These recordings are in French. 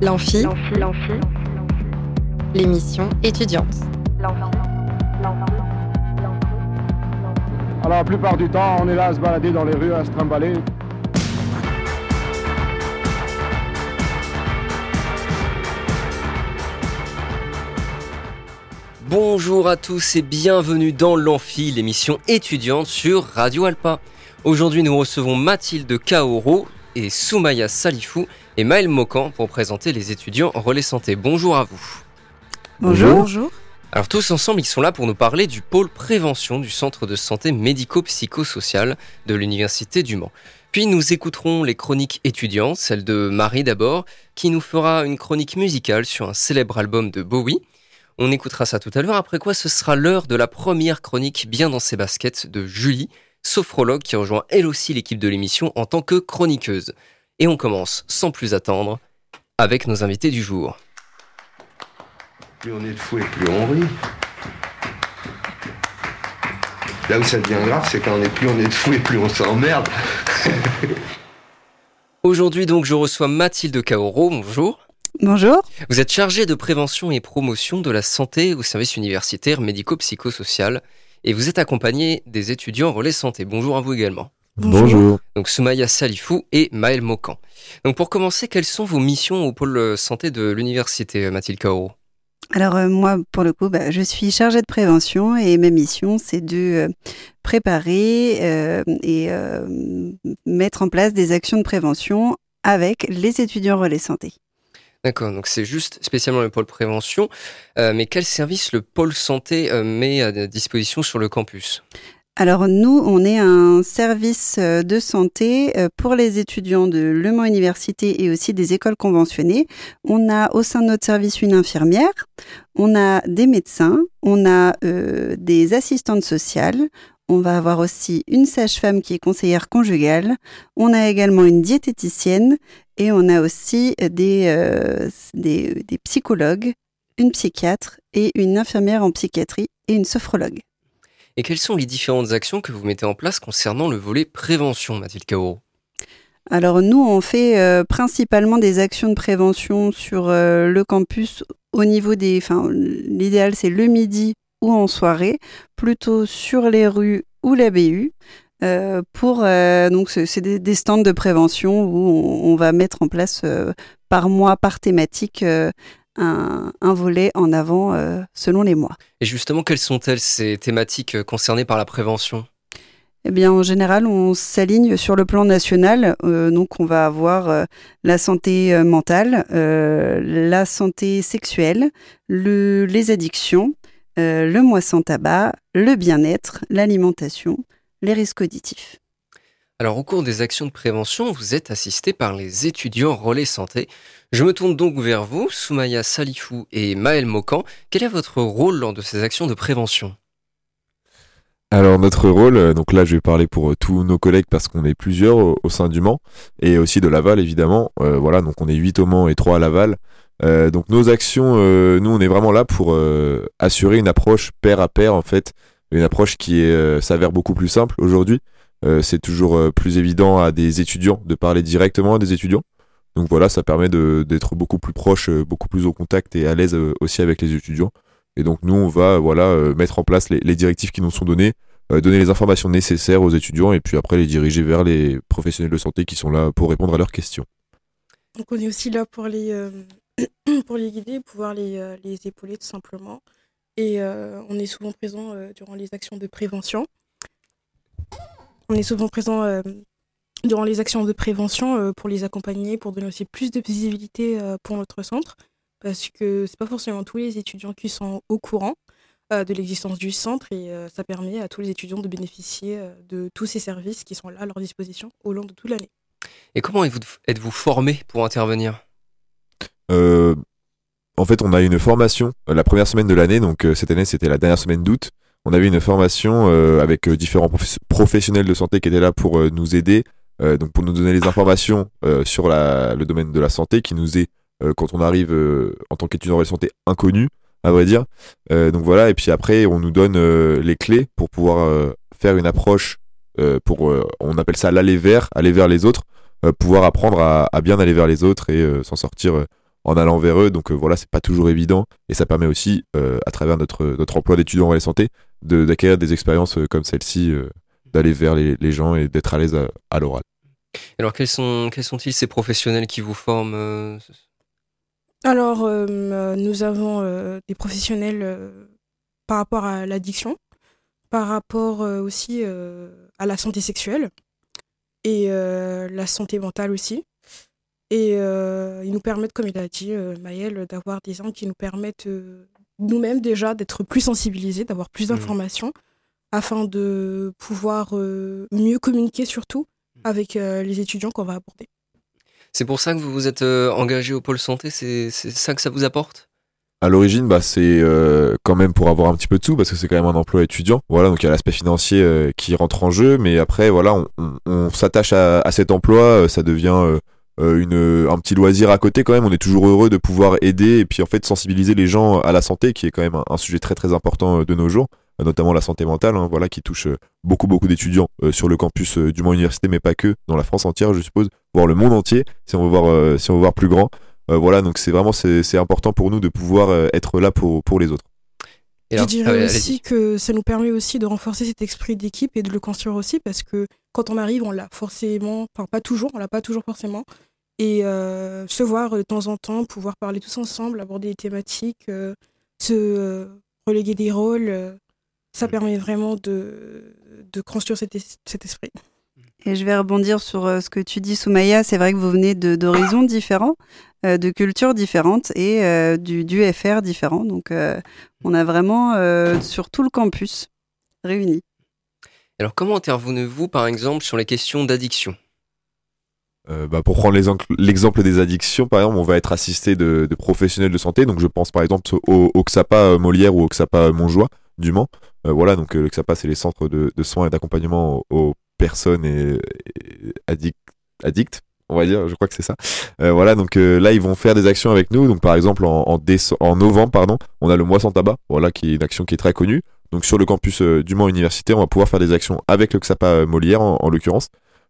L'amphi, l'émission étudiante. Alors la plupart du temps, on est là à se balader dans les rues, à se trimballer. Bonjour à tous et bienvenue dans l'Amphi, l'émission étudiante sur Radio Alpa. Aujourd'hui, nous recevons Mathilde Kaoro et Soumaya Salifou et Maël Mokan pour présenter les étudiants Relais Santé. Bonjour à vous. Bonjour. Bonjour. Alors tous ensemble, ils sont là pour nous parler du pôle prévention du centre de santé médico-psychosocial de l'Université du Mans. Puis nous écouterons les chroniques étudiantes, celle de Marie d'abord, qui nous fera une chronique musicale sur un célèbre album de Bowie. On écoutera ça tout à l'heure, après quoi ce sera l'heure de la première chronique bien dans ses baskets de Julie, sophrologue qui rejoint elle aussi l'équipe de l'émission en tant que chroniqueuse. Et on commence sans plus attendre avec nos invités du jour. Plus on est de fou et plus on rit. Là où ça devient grave, c'est quand on est plus on est de fou et plus on s'emmerde. Aujourd'hui donc je reçois Mathilde Kaoro, bonjour. Bonjour. Vous êtes chargée de prévention et promotion de la santé au service universitaire médico-psychosocial et vous êtes accompagnée des étudiants relais santé. Bonjour à vous également. Bonjour. Donc Soumaya Salifou et Maël Mokan. Donc pour commencer, quelles sont vos missions au pôle santé de l'université, Mathilde Kaoro alors euh, moi, pour le coup, bah, je suis chargée de prévention et ma mission, c'est de euh, préparer euh, et mettre en place des actions de prévention avec les étudiants relais santé. D'accord, donc c'est juste spécialement le pôle prévention, mais quel service le pôle santé met à disposition sur le campus? Alors nous, on est un service euh, de santé euh, pour les étudiants de Le Mans Université et aussi des écoles conventionnées. On a au sein de notre service une infirmière, on a des médecins, on a euh, des assistantes sociales, on va avoir aussi une sage-femme qui est conseillère conjugale, on a également une diététicienne et on a aussi des, des, des psychologues, une psychiatre et une infirmière en psychiatrie et une sophrologue. Et quelles sont les différentes actions que vous mettez en place concernant le volet prévention, Mathilde Kaoro alors nous, on fait euh, principalement des actions de prévention sur euh, le campus au niveau des... Enfin, l'idéal, c'est le midi ou en soirée, plutôt sur les rues ou la BU. Euh, pour donc c'est des, stands de prévention où on va mettre en place par mois, par thématique, un, volet en avant euh, selon les mois. Et justement, quelles sont-elles ces thématiques euh, concernées par la prévention? Eh bien, en général, on s'aligne sur le plan national. Euh, donc, on va avoir la santé mentale, la santé sexuelle, les addictions, le moisson tabac, le bien-être, l'alimentation, les risques auditifs. Alors, au cours des actions de prévention, vous êtes assisté par les étudiants relais santé. Je me tourne donc vers vous, Soumaya Salifou et Maël Mokan. Quel est votre rôle lors de ces actions de prévention? Alors notre rôle, euh, donc là je vais parler pour euh, tous nos collègues parce qu'on est plusieurs au, sein du Mans et aussi de Laval évidemment. Euh, voilà, donc on est 8 au Mans et 3 à Laval. donc nos actions, nous on est vraiment là pour assurer une approche pair à pair en fait, une approche qui s'avère beaucoup plus simple aujourd'hui. Euh, c'est toujours euh, plus évident à des étudiants de parler directement à des étudiants. Donc voilà, ça permet d'être beaucoup plus proche, euh, beaucoup plus au contact et à l'aise aussi avec les étudiants. Et donc nous, on va voilà mettre en place les, directives qui nous sont données, donner les informations nécessaires aux étudiants et puis après les diriger vers les professionnels de santé qui sont là pour répondre à leurs questions. Donc on est aussi là pour les, pour les guider, pouvoir les, les épauler tout simplement. Et on est souvent présent durant les actions de prévention. On est souvent présent euh, durant les actions de prévention euh, pour les accompagner, pour donner aussi plus de visibilité euh, pour notre centre, parce que c'est pas forcément tous les étudiants qui sont au courant de l'existence du centre et ça permet à tous les étudiants de bénéficier de tous ces services qui sont là à leur disposition au long de toute l'année. Et comment êtes-vous formé pour intervenir? En fait, on a une formation la première semaine de l'année, donc cette année c'était la dernière semaine d'août on avait une formation euh, avec euh, différents professionnels de santé qui étaient là pour euh, nous aider, donc pour nous donner les informations sur le domaine de la santé qui nous est, quand on arrive en tant qu'étudiant de santé, inconnu, à vrai dire. donc voilà, et puis après, on nous donne les clés pour pouvoir faire une approche pour, on appelle ça l'aller vers, aller vers les autres, pouvoir apprendre à, bien aller vers les autres et s'en sortir en allant vers eux. Donc voilà, c'est pas toujours évident et ça permet aussi, à travers notre, notre emploi d'étudiant en la santé, d'acquérir des expériences comme celle-ci, d'aller vers les, les, gens et d'être à l'aise à, l'oral. Alors quels sont quels sont-ils ces professionnels qui vous forment Alors nous avons des professionnels par rapport à l'addiction, par rapport aussi à la santé sexuelle et la santé mentale aussi. Et euh, ils nous permettent, comme il a dit euh, Maël, d'avoir des angles qui nous permettent euh, nous-mêmes déjà d'être plus sensibilisés, d'avoir plus mmh. d'informations, afin de pouvoir mieux communiquer surtout mmh. avec les étudiants qu'on va aborder. C'est pour ça que vous vous êtes engagé au pôle santé, c'est ça que ça vous apporte? À l'origine, bah, c'est quand même pour avoir un petit peu de sous parce que c'est quand même un emploi étudiant. Voilà, donc il y a l'aspect financier qui rentre en jeu, mais après, voilà, on, s'attache à, à, cet emploi, ça devient euh, une, un petit loisir à côté quand même. On est toujours heureux de pouvoir aider et puis en fait sensibiliser les gens à la santé, qui est quand même un, sujet très très important euh, de nos jours, euh, notamment la santé mentale, hein, voilà, qui touche beaucoup beaucoup d'étudiants sur le campus du Mans Université, mais pas que, dans la France entière, je suppose, voire le monde entier, si on veut voir, si on veut voir plus grand. voilà, donc c'est vraiment c'est important pour nous de pouvoir être là pour, pour les autres. je dirais aussi que ça nous permet aussi de renforcer cet esprit d'équipe et de le construire aussi parce que quand on arrive, on l'a forcément, enfin pas toujours, on l'a pas toujours forcément, et euh, se voir de temps en temps, pouvoir parler tous ensemble, aborder des thématiques, euh, se reléguer des rôles, ça mm. permet vraiment de, de construire cet, cet, esprit. Et je vais rebondir sur euh, ce que tu dis, Soumaya. C'est vrai que vous venez d'horizons différents, de cultures différentes et du, du, FR différent. Donc, on a vraiment sur tout le campus réunis. Alors, comment intervenez-vous, par exemple, sur les questions d'addiction? Euh, bah, pour prendre l'exemple des addictions, par exemple, on va être assisté de, professionnels de santé. Donc, je pense par exemple au, XAPA euh, Molière ou au XAPA euh, Montjoie du Mans. voilà, donc le XAPA, c'est les centres de, soins et d'accompagnement aux, personnes et, addictes, on va dire, je crois que c'est ça. voilà, donc là, ils vont faire des actions avec nous. Donc, par exemple, en, en, novembre, pardon, on a le mois sans tabac, voilà, qui est une action qui est très connue. Donc, sur le campus du Mans Université, on va pouvoir faire des actions avec le XAPA Molière, en l'occurrence.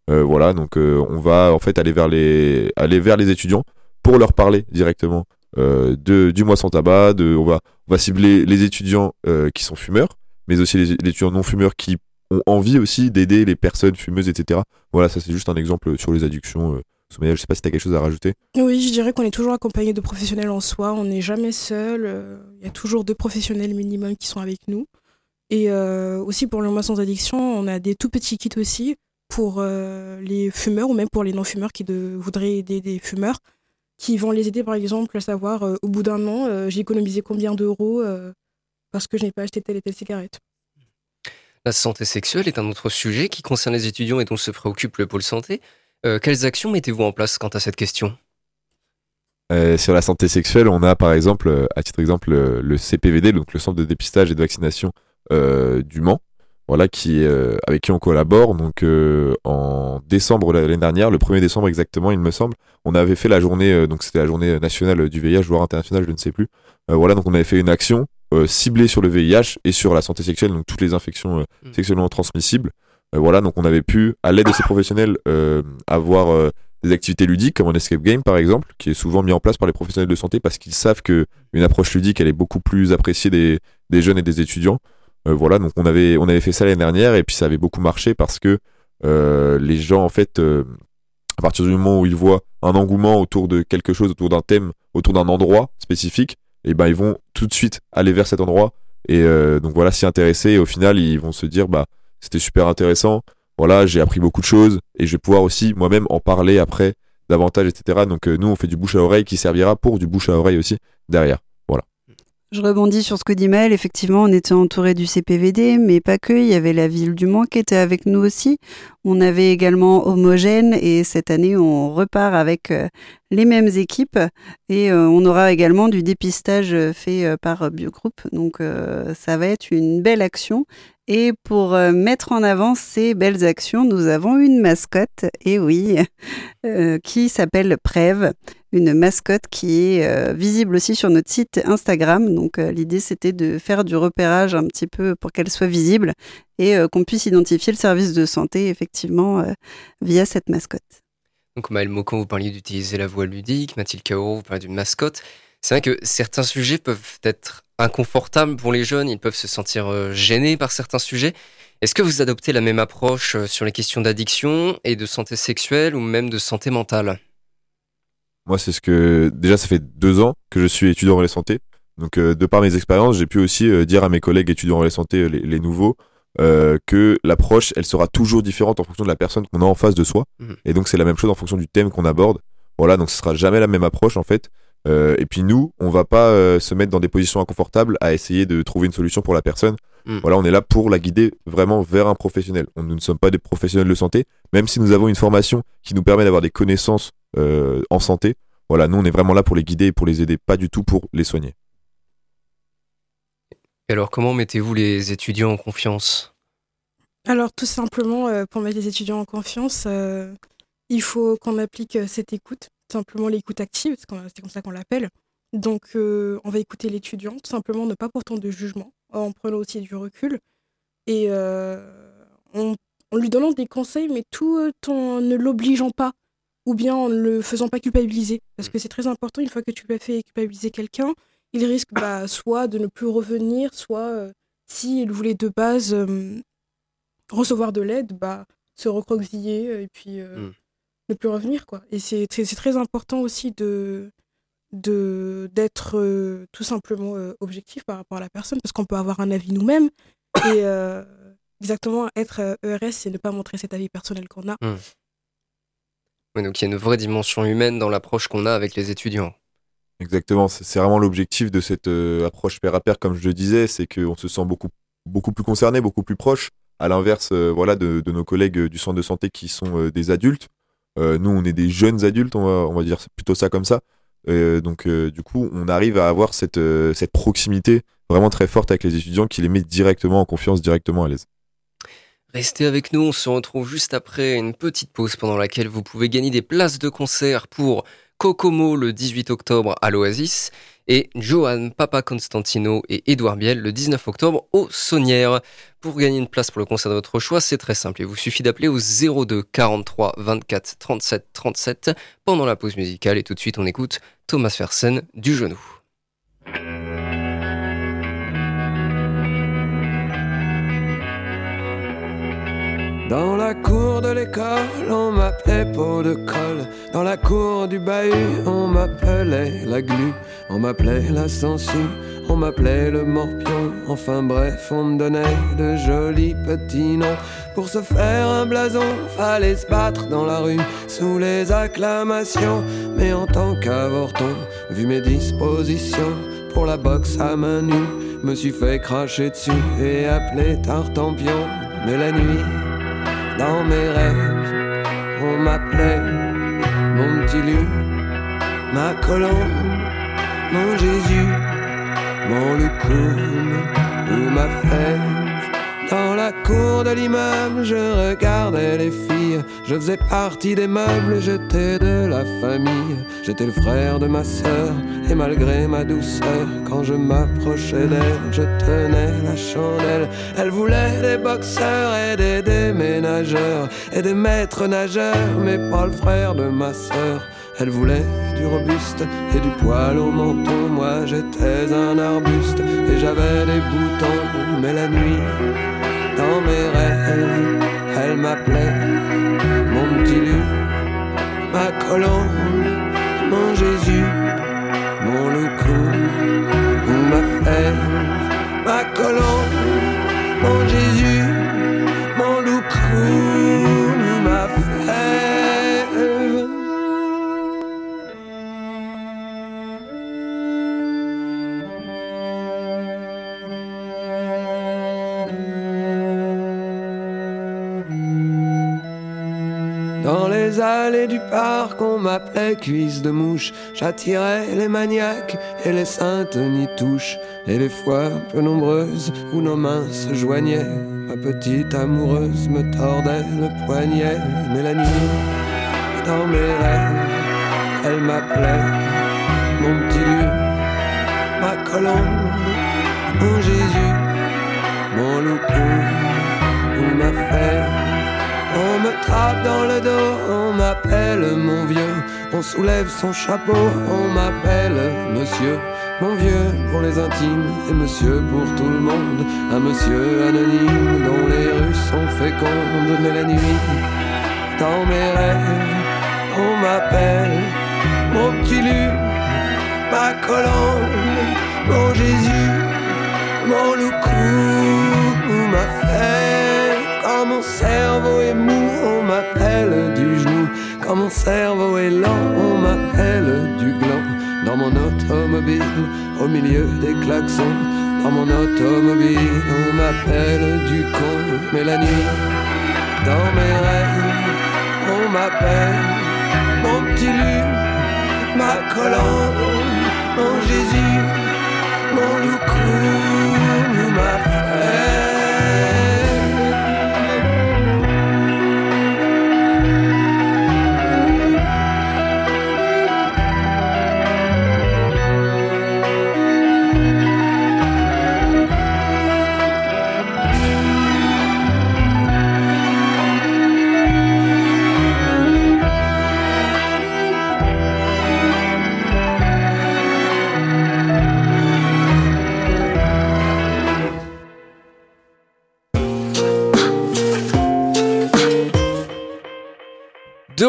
Euh, voilà, donc euh, on va en fait aller vers les aller vers les étudiants pour leur parler directement euh, de, du mois sans tabac. De, on va va cibler les étudiants qui sont fumeurs, mais aussi les, étudiants non fumeurs qui ont envie aussi d'aider les personnes fumeuses, etc. Voilà, ça c'est juste un exemple sur les addictions. Soumaya, je sais pas si tu as quelque chose à rajouter. Oui, je dirais qu'on est toujours accompagné de professionnels en soi, on n'est jamais seul, il y a toujours deux professionnels minimum qui sont avec nous. Et aussi pour le mois sans addiction, on a des tout petits kits aussi pour euh, les fumeurs ou même pour les non-fumeurs qui voudraient aider des fumeurs, qui vont les aider par exemple à savoir euh, au bout d'un an, euh, j'ai économisé combien d'euros parce que je n'ai pas acheté telle et telle cigarette. La santé sexuelle est un autre sujet qui concerne les étudiants et dont se préoccupe le pôle santé. quelles actions mettez-vous en place quant à cette question? Sur la santé sexuelle, on a par exemple, à titre d'exemple, le CPVD, donc le Centre de dépistage et de vaccination du Mans, voilà, qui, euh, avec qui on collabore. Donc euh, en décembre l'année dernière, le 1er décembre exactement, il me semble, on avait fait la journée, euh, donc c'était la journée nationale du VIH, voire internationale, je ne sais plus. voilà, donc on avait fait une action ciblée sur le VIH et sur la santé sexuelle, donc toutes les infections mmh. sexuellement transmissibles. voilà, donc on avait pu, à l'aide de ces professionnels, avoir des activités ludiques comme un escape game par exemple, qui est souvent mis en place par les professionnels de santé parce qu'ils savent que une approche ludique elle est beaucoup plus appréciée des, des jeunes et des étudiants. Euh, voilà, donc on avait, on avait fait ça l'année dernière et puis ça avait beaucoup marché parce que euh, les gens, en fait, euh, à partir du moment où ils voient un engouement autour de quelque chose, autour d'un thème, autour d'un endroit spécifique, et eh ben ils vont tout de suite aller vers cet endroit et donc voilà s'y intéresser et au final ils vont se dire bah c'était super intéressant. Voilà j'ai appris beaucoup de choses et je vais pouvoir aussi moi-même en parler après davantage etc donc nous on fait du bouche à oreille qui servira pour du bouche à oreille aussi derrière je rebondis sur ce que dit Maël. Effectivement, on était entouré du CPVD, mais pas que. Il y avait la ville du Mans qui était avec nous aussi. On avait également Homogène et cette année, on repart avec euh, les mêmes équipes et euh, on aura également du dépistage euh, fait par Biogroup. Donc, ça va être une belle action. Et pour mettre en avant ces belles actions, nous avons une mascotte, et oui, qui s'appelle Prève une mascotte qui est euh, visible aussi sur notre site Instagram. Donc euh, l'idée c'était de faire du repérage un petit peu pour qu'elle soit visible et euh, qu'on puisse identifier le service de santé effectivement via cette mascotte. Donc Maël Mocan, vous parliez d'utiliser la voix ludique, Mathilde Cao, vous parlez d'une mascotte. C'est vrai que certains sujets peuvent être inconfortables pour les jeunes, ils peuvent se sentir gênés par certains sujets. Est-ce que vous adoptez la même approche sur les questions d'addiction et de santé sexuelle ou même de santé mentale? Moi, c'est ce que déjà ça fait deux ans que je suis étudiant en relais santé. Donc, euh, de par mes expériences, j'ai pu aussi dire à mes collègues étudiants en relais santé, les, nouveaux, que l'approche, elle sera toujours différente en fonction de la personne qu'on a en face de soi. Mmh. Et donc, c'est la même chose en fonction du thème qu'on aborde. Voilà, donc ce sera jamais la même approche en fait. Euh, et puis nous, on va pas euh, se mettre dans des positions inconfortables à essayer de trouver une solution pour la personne. Hmm. Voilà, on est là pour la guider vraiment vers un professionnel. On, nous ne sommes pas des professionnels de santé, même si nous avons une formation qui nous permet d'avoir des connaissances euh, en santé. Voilà, nous on est vraiment là pour les guider et pour les aider, pas du tout pour les soigner. Et alors, comment mettez-vous les étudiants en confiance? Alors, tout simplement, pour mettre les étudiants en confiance, il faut qu'on applique cette écoute simplement l'écoute active, c'est comme ça qu'on l'appelle. Donc, euh, on va écouter l'étudiant, tout simplement ne pas portant de jugement, en prenant aussi du recul et euh, en, lui donnant des conseils, mais tout en ne l'obligeant pas ou bien en ne le faisant pas culpabiliser. Parce que c'est très important, une fois que tu as fait culpabiliser quelqu'un, il risque bah, soit de ne plus revenir, soit euh, s'il voulait de base recevoir de l'aide, bah, se recroqueviller et puis mmh ne plus revenir quoi. Et c'est très important aussi de d'être euh, tout simplement euh, objectif par rapport à la personne parce qu'on peut avoir un avis nous-mêmes et euh, exactement être ERS c'est ne pas montrer cet avis personnel qu'on a donc il y a une vraie dimension humaine dans l'approche qu'on a avec les étudiants exactement c'est vraiment l'objectif de cette approche pair à pair comme je le disais c'est qu'on se sent beaucoup beaucoup plus concerné beaucoup plus proche à l'inverse voilà de, nos collègues du centre de santé qui sont des adultes euh, nous, on est des jeunes adultes, on va, on va dire plutôt ça comme ça. Euh, donc, euh, du coup, on arrive à avoir cette, cette proximité vraiment très forte avec les étudiants qui les met directement en confiance, directement à l'aise. Restez avec nous, on se retrouve juste après une petite pause pendant laquelle vous pouvez gagner des places de concert pour Kokomo le 18 octobre à l'Oasis et Johan Papa Constantino et Édouard Biel le 19 octobre au Saunière. Pour gagner une place pour le concert de votre choix, c'est très simple. Il vous suffit d'appeler au 02 43 24 37 37 pendant la pause musicale et tout de suite on écoute Thomas Fersen du genou. Dans la cour de l'école, on m'appelait peau de colle. Dans la cour du bahut, on m'appelait la glu. On m'appelait la sangsue, on m'appelait le morpion. Enfin bref, on me donnait de jolis petits noms. Pour se faire un blason, fallait se battre dans la rue sous les acclamations. Mais en tant qu'avorton, vu mes dispositions pour la boxe à main nue, me suis fait cracher dessus et appelé Tartampion. Mais la nuit, dans mes rêves. On m'appelait mon petit loup, ma colombe, mon Jésus, mon loukoum ou ma fête. Dans la cour de l'immeuble, je regardais les filles. Je faisais partie des meubles, j'étais de la famille. J'étais le frère de ma sœur, et malgré ma douceur, quand je m'approchais d'elle, je tenais la chandelle. Elle voulait des boxeurs et des déménageurs, et des maîtres nageurs, mais pas le frère de ma sœur. Elle voulait du robuste et du poil au menton. Moi j'étais un arbuste et j'avais des boutons. Mais la nuit, dans mes rêves, elle m'appelait mon petit loup, ma colombe, mon Jésus, du parc, on m'appelait cuisse de mouche. J'attirais les maniaques et les saintes n'y touchent. Et les fois peu nombreuses où nos mains se joignaient, ma petite amoureuse me tordait le poignet. Mais la nuit, dans mes rêves, elle m'appelait mon petit loup, ma colombe, mon Jésus, mon loup ou ma. On me trappe dans le dos, on m'appelle mon vieux. On soulève son chapeau, on m'appelle monsieur. Mon vieux pour les intimes et monsieur pour tout le monde. Un monsieur anonyme dont les rues sont fécondes. Mais la nuit, dans mes rêves, on m'appelle mon petit Lu, ma colombe, mon Jésus, mon loucou, cerveau est mou, on m'appelle du genou. Quand mon cerveau est lent, on m'appelle du gland. Dans mon automobile, au milieu des klaxons. Dans mon automobile, on m'appelle du con. Mais dans mes rêves, on m'appelle mon petit Lu, ma colombe, mon Jésus, mon loucou, ma fête.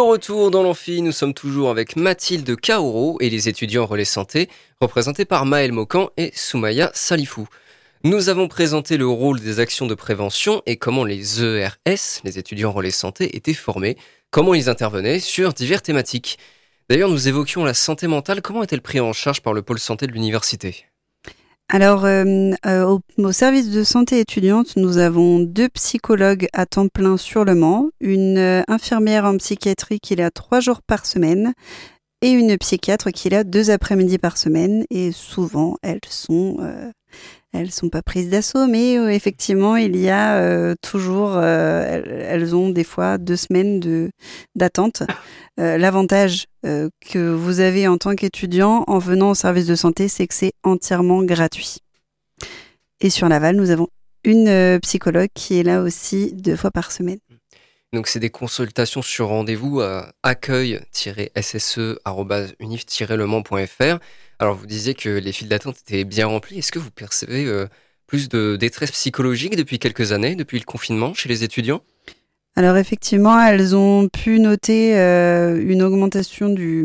Retour dans l'amphi, nous sommes toujours avec Mathilde Kaoro et les étudiants relais santé, représentés par Maël Mokan et Soumaya Salifou. Nous avons présenté le rôle des actions de prévention et comment les ERS, les étudiants relais santé, étaient formés, comment ils intervenaient sur diverses thématiques. D'ailleurs, nous évoquions la santé mentale. Comment est-elle prise en charge par le pôle santé de l'université? Alors, euh, euh, au, au service de santé étudiante, nous avons deux psychologues à temps plein sur le Mans, une euh, infirmière en psychiatrie qui est là trois jours par semaine et une psychiatre qui est là deux après-midi par semaine. Et souvent, elles sont, euh, elles sont pas prises d'assaut, mais effectivement, il y a toujours, elles, elles ont des fois deux semaines de d'attente. Euh, L'avantage euh, que vous avez en tant qu'étudiant en venant au service de santé, c'est que c'est entièrement gratuit. Et sur Laval, nous avons une euh, psychologue qui est là aussi deux fois par semaine. Donc, c'est des consultations sur rendez-vous à accueil-sse-unif-lemans.fr. Alors, vous disiez que les files d'attente étaient bien remplies. Est-ce que vous percevez plus de détresse psychologique depuis quelques années, depuis le confinement, chez les étudiants? Alors effectivement, elles ont pu noter euh, une augmentation du,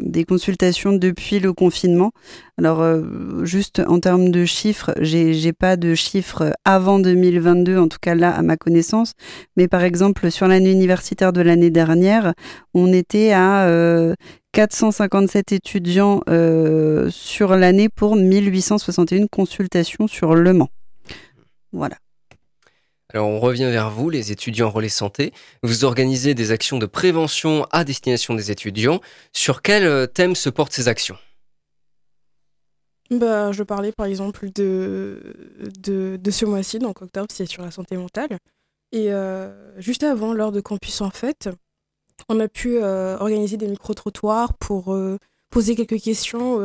des consultations depuis le confinement. Alors euh, juste en termes de chiffres, j'ai pas de chiffres avant 2022, en tout cas là à ma connaissance. Mais par exemple sur l'année universitaire de l'année dernière, on était à euh, 457 étudiants euh, sur l'année pour 1861 consultations sur Le Mans. Voilà. Alors on revient vers vous, les étudiants relais santé. Vous organisez des actions de prévention à destination des étudiants. Sur quel euh, thème se portent ces actions? Bah, je parlais par exemple de, ce mois-ci, donc octobre, c'est sur la santé mentale. Et euh, juste avant, lors de Campus en Fête, on a pu euh, organiser des micro-trottoirs pour poser quelques questions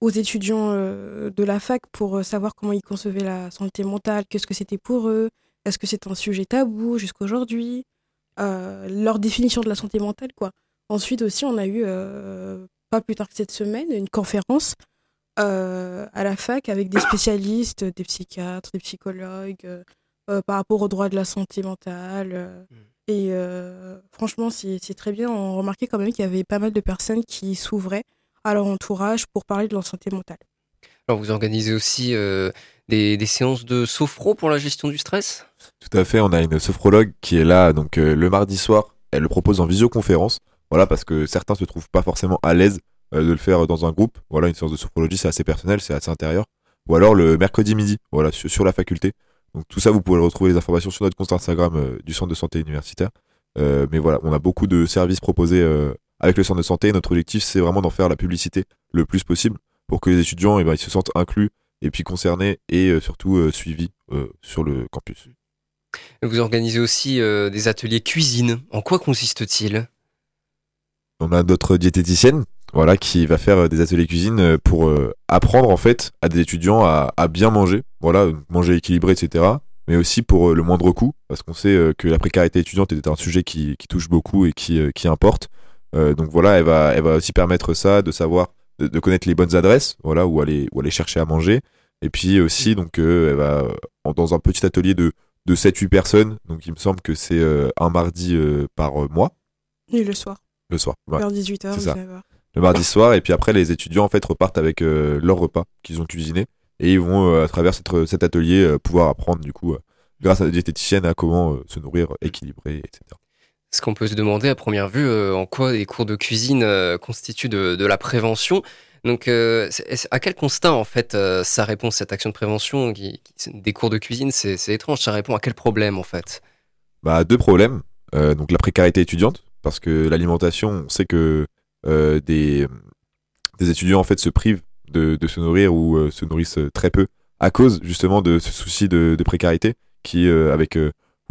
aux étudiants de la fac pour savoir comment ils concevaient la santé mentale, qu'est-ce que c'était pour eux, est-ce que c'est un sujet tabou jusqu'aujourd'hui, euh, leur définition de la santé mentale, quoi. Ensuite aussi, on a eu, euh, pas plus tard que cette semaine, une conférence euh, à la fac avec des spécialistes, des psychiatres, des psychologues, euh, par rapport aux droits de la santé mentale. euh, et franchement, c'est très bien. On remarquait quand même qu'il y avait pas mal de personnes qui s'ouvraient à leur entourage pour parler de leur santé mentale. Alors vous organisez aussi euh, des, séances de sophro pour la gestion du stress? Tout à fait, on a une sophrologue qui est là donc euh, le mardi soir. Elle le propose en visioconférence. Voilà, parce que certains se trouvent pas forcément à l'aise euh, de le faire dans un groupe. Voilà, une séance de sophrologie, c'est assez personnel, c'est assez intérieur. Ou alors le mercredi midi, voilà, sur, la faculté. Donc tout ça, vous pouvez retrouver les informations sur notre compte Instagram du centre de santé universitaire. Mais voilà, on a beaucoup de services proposés avec le centre de santé. Notre objectif, c'est vraiment d'en faire la publicité le plus possible pour que les étudiants, eh ben, ils se sentent inclus et puis concernés et euh, surtout euh, suivis euh, sur le campus. Vous organisez aussi des ateliers cuisine. En quoi consiste-t-il? On a notre diététicienne, voilà, qui va faire des ateliers cuisine pour euh, apprendre en fait à des étudiants à, à bien manger, voilà, manger équilibré, etc. mais aussi pour le moindre coût, parce qu'on sait que la précarité étudiante est un sujet qui, qui touche beaucoup et qui, qui importe. donc voilà, elle va, elle va aussi permettre ça, de savoir, de, connaître les bonnes adresses, voilà, où aller, où aller chercher à manger. Et puis aussi, donc, elle va, dans un petit atelier de, de 7-8 personnes, donc il me semble que c'est un mardi par mois. Et le soir. Le soir, Vers 18h, c'est ça. Le mardi soir, et puis après, les étudiants en fait repartent avec leur repas qu'ils ont cuisiné et ils vont à travers cet atelier pouvoir apprendre du coup grâce à la diététicienne à comment se nourrir équilibré, etc. Ce qu'on peut se demander à première vue en quoi les cours de cuisine constituent de, la prévention. Donc, à quel constat en fait ça répond cette action de prévention des cours de cuisine C'est étrange. Ça répond à quel problème en fait? Bah deux problèmes. donc la précarité étudiante parce que l'alimentation, on sait que des des étudiants en fait se privent de, se nourrir ou se nourrissent très peu à cause justement de ce souci de, précarité qui, avec,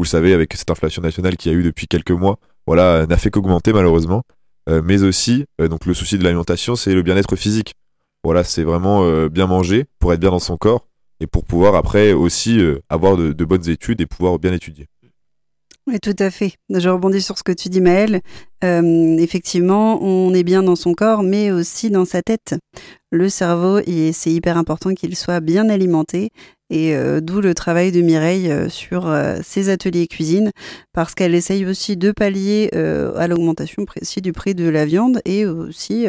vous le savez, avec cette inflation nationale qui a eu depuis quelques mois, voilà, n'a fait qu'augmenter malheureusement. mais aussi, donc le souci de l'alimentation, c'est le bien-être physique. Voilà, c'est vraiment bien manger pour être bien dans son corps et pour pouvoir après aussi avoir de, bonnes études et pouvoir bien étudier. Oui, tout à fait. Je rebondis sur ce que tu dis, Maëlle. effectivement, on est bien dans son corps, mais aussi dans sa tête. Le cerveau, c'est hyper important qu'il soit bien alimenté et euh, d'où le travail de Mireille euh, sur euh, ses ateliers cuisine, parce qu'elle essaye aussi de pallier à l'augmentation précis du prix de la viande et aussi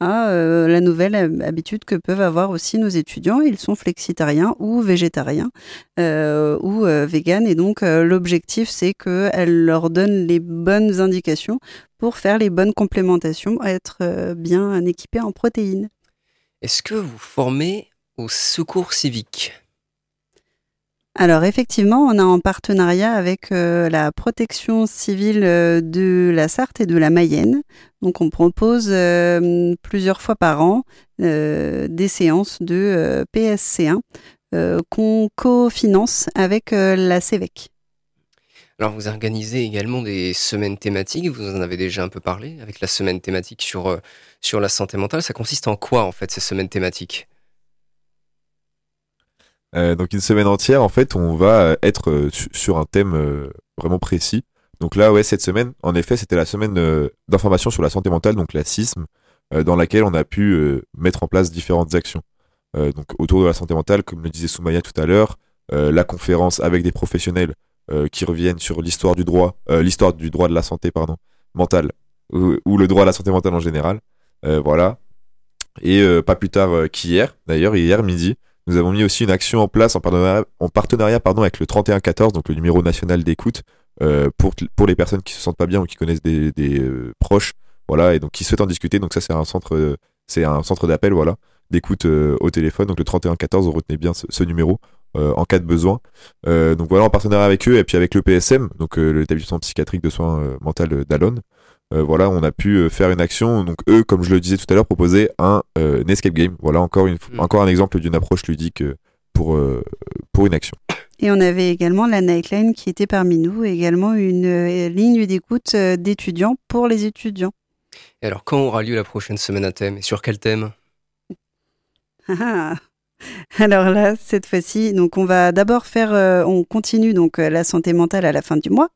à la nouvelle habitude que peuvent avoir aussi nos étudiants. Ils sont flexitariens ou végétariens ou véganes. Et donc l'objectif, c'est qu'elle leur donne les bonnes indications pour faire les bonnes complémentations, être bien équipés en protéines. Est-ce que vous formez au secours civique? Alors effectivement, on a en partenariat avec euh, la protection civile euh, de la Sarthe et de la Mayenne. Donc on propose euh, plusieurs fois par an des séances de PSC1 qu'on cofinance avec la CEVEC. Alors vous organisez également des semaines thématiques, vous en avez déjà un peu parlé avec la semaine thématique sur, sur la santé mentale. Ça consiste en quoi en fait ces semaines thématiques? Euh, donc une semaine entière, en fait, on va euh, être euh, sur un thème vraiment précis. Donc là, ouais, cette semaine, en effet, c'était la semaine d'information sur la santé mentale, donc la CISM, dans laquelle on a pu mettre en place différentes actions. donc autour de la santé mentale, comme le disait Soumaya tout à l'heure, la conférence avec des professionnels qui reviennent sur l'histoire du droit, l'histoire du droit de la santé, pardon, mentale, ou, ou, le droit à la santé mentale en général. voilà. Et pas plus tard qu'hier, d'ailleurs, hier midi, nous avons mis aussi une action en place en partenariat, en partenariat pardon, avec le 3114, donc le numéro national d'écoute, euh, pour, pour les personnes qui se sentent pas bien ou qui connaissent des, euh, proches, voilà, et donc qui souhaitent en discuter. Donc ça, c'est un centre, c'est un centre d'appel, voilà, d'écoute euh, au téléphone. Donc le 3114, retenez bien ce, numéro en cas de besoin. donc voilà, en partenariat avec eux et puis avec le PSM, donc l'établissement psychiatrique de soins mentaux d'Alon. Euh, voilà, on a pu euh, faire une action. Donc eux, comme je le disais tout à l'heure, proposer un, euh, escape game. Voilà encore, une, mm. encore un exemple d'une approche ludique pour, pour une action. Et on avait également la Nightline qui était parmi nous, également une ligne d'écoute d'étudiants pour les étudiants. Et alors, quand aura lieu la prochaine semaine à thème? Et sur quel thème? Ah, ah. Alors là, cette fois-ci, donc on va d'abord faire, euh, on continue donc euh, la santé mentale à la fin du mois,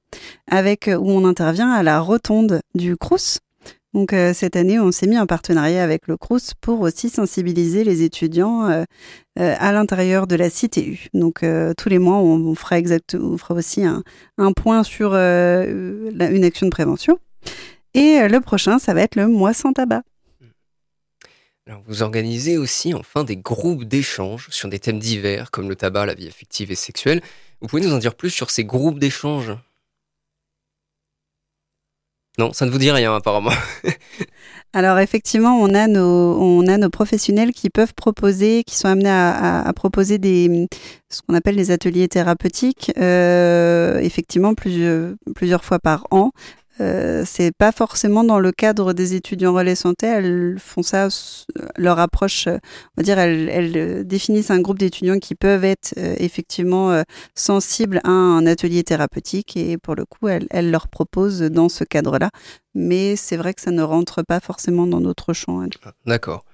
avec euh, où on intervient à la rotonde du Crous. Donc cette année, on s'est mis en partenariat avec le Crous pour aussi sensibiliser les étudiants à l'intérieur de la CTU. Donc tous les mois, on, fera exact, on fera aussi un, un point sur une action de prévention. Et le prochain, ça va être le mois sans tabac vous organisez aussi enfin des groupes d'échange sur des thèmes divers comme le tabac, la vie affective et sexuelle. Vous pouvez nous en dire plus sur ces groupes d'échange Non, ça ne vous dit rien apparemment. Alors effectivement, on a nos professionnels qui peuvent proposer, qui sont amenés à, proposer des ce qu'on appelle des ateliers thérapeutiques, euh, effectivement plusieurs fois par an, euh, c'est pas forcément dans le cadre des étudiants relais santé. Elles font ça, leur approche, euh, on va dire, elles, euh, définissent un groupe d'étudiants qui peuvent être effectivement sensibles à un atelier thérapeutique et pour le coup, elles, leur proposent dans ce cadre-là. Mais c'est vrai que ça ne rentre pas forcément dans notre champ. Ah, d'accord.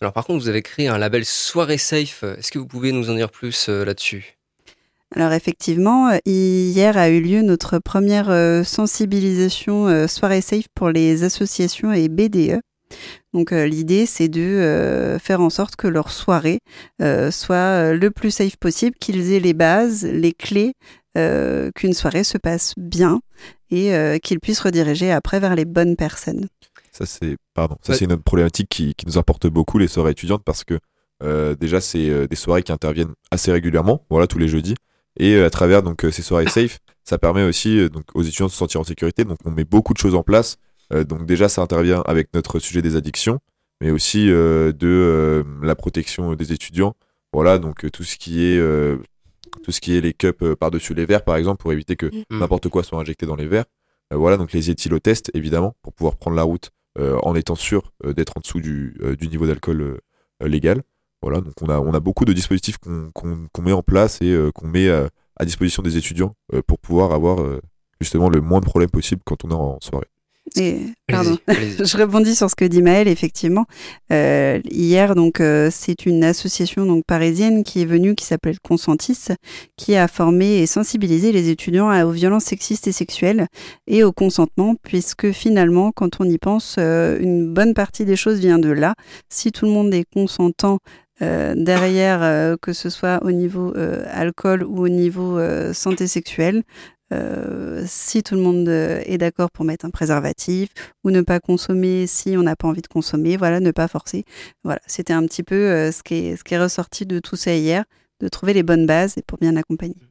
Alors par contre, vous avez créé un label Soirée Safe. Est-ce que vous pouvez nous en dire plus là-dessus? Alors effectivement, hier a eu lieu notre première sensibilisation soirée safe pour les associations et BDE. Donc l'idée c'est de faire en sorte que leur soirée soit le plus safe possible, qu'ils aient les bases, les clés, qu'une soirée se passe bien et qu'ils puissent rediriger après vers les bonnes personnes. Ça c'est pardon, ça c'est une problématique qui, qui, nous importe beaucoup les soirées étudiantes parce que déjà c'est des soirées qui interviennent assez régulièrement, voilà tous les jeudis et à travers donc ces soirées safe, ça permet aussi donc aux étudiants de se sentir en sécurité. Donc on met beaucoup de choses en place euh, donc déjà, ça intervient avec notre sujet des addictions, mais aussi euh, de euh, la protection des étudiants. Voilà, donc tout ce qui est tout ce qui est les cups par-dessus les verres, par exemple, pour éviter que Mm. n'importe quoi soit injecté dans les verres. voilà, donc les éthylotests, évidemment, pour pouvoir prendre la route en étant sûr d'être en dessous du, du niveau d'alcool légal. Voilà, donc on a, on a beaucoup de dispositifs qu'on qu'on met en place et qu'on met à disposition des étudiants pour pouvoir avoir justement le moins de problèmes possible quand on est en soirée. Et, pardon, je rebondis sur ce que dit Maëlle, effectivement. Euh, hier, donc, euh, c'est une association donc parisienne qui est venue, qui s'appelle Consentis, qui a formé et sensibilisé les étudiants aux violences sexistes et sexuelles et au consentement, puisque finalement, quand on y pense, euh, une bonne partie des choses vient de là. Si tout le monde est consentant euh, derrière, euh, que ce soit au niveau euh, alcool ou au niveau euh, santé sexuelle, euh, si tout le monde euh, est d'accord pour mettre un préservatif ou ne pas consommer si on n'a pas envie de consommer, voilà, ne pas forcer. Voilà, c'était un petit peu euh, ce, qui est, ce qui est ressorti de tout ça hier, de trouver les bonnes bases et pour bien accompagner.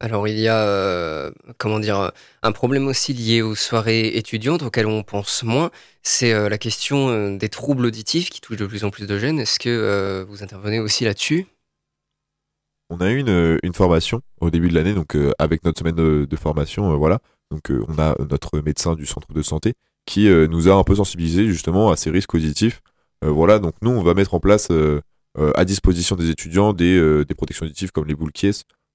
Alors il y a, euh, comment dire, euh, un problème aussi lié aux soirées étudiantes auxquelles on pense moins, c'est euh, la question des troubles auditifs qui touchent de plus en plus de jeunes. Est-ce que vous intervenez aussi là-dessus? On a eu une, formation au début de l'année, donc avec notre semaine de, formation, voilà. Donc on a notre médecin du centre de santé qui nous a un peu sensibilisé justement à ces risques auditifs. Voilà, donc nous on va mettre en place à disposition des étudiants des, protections auditives comme les boules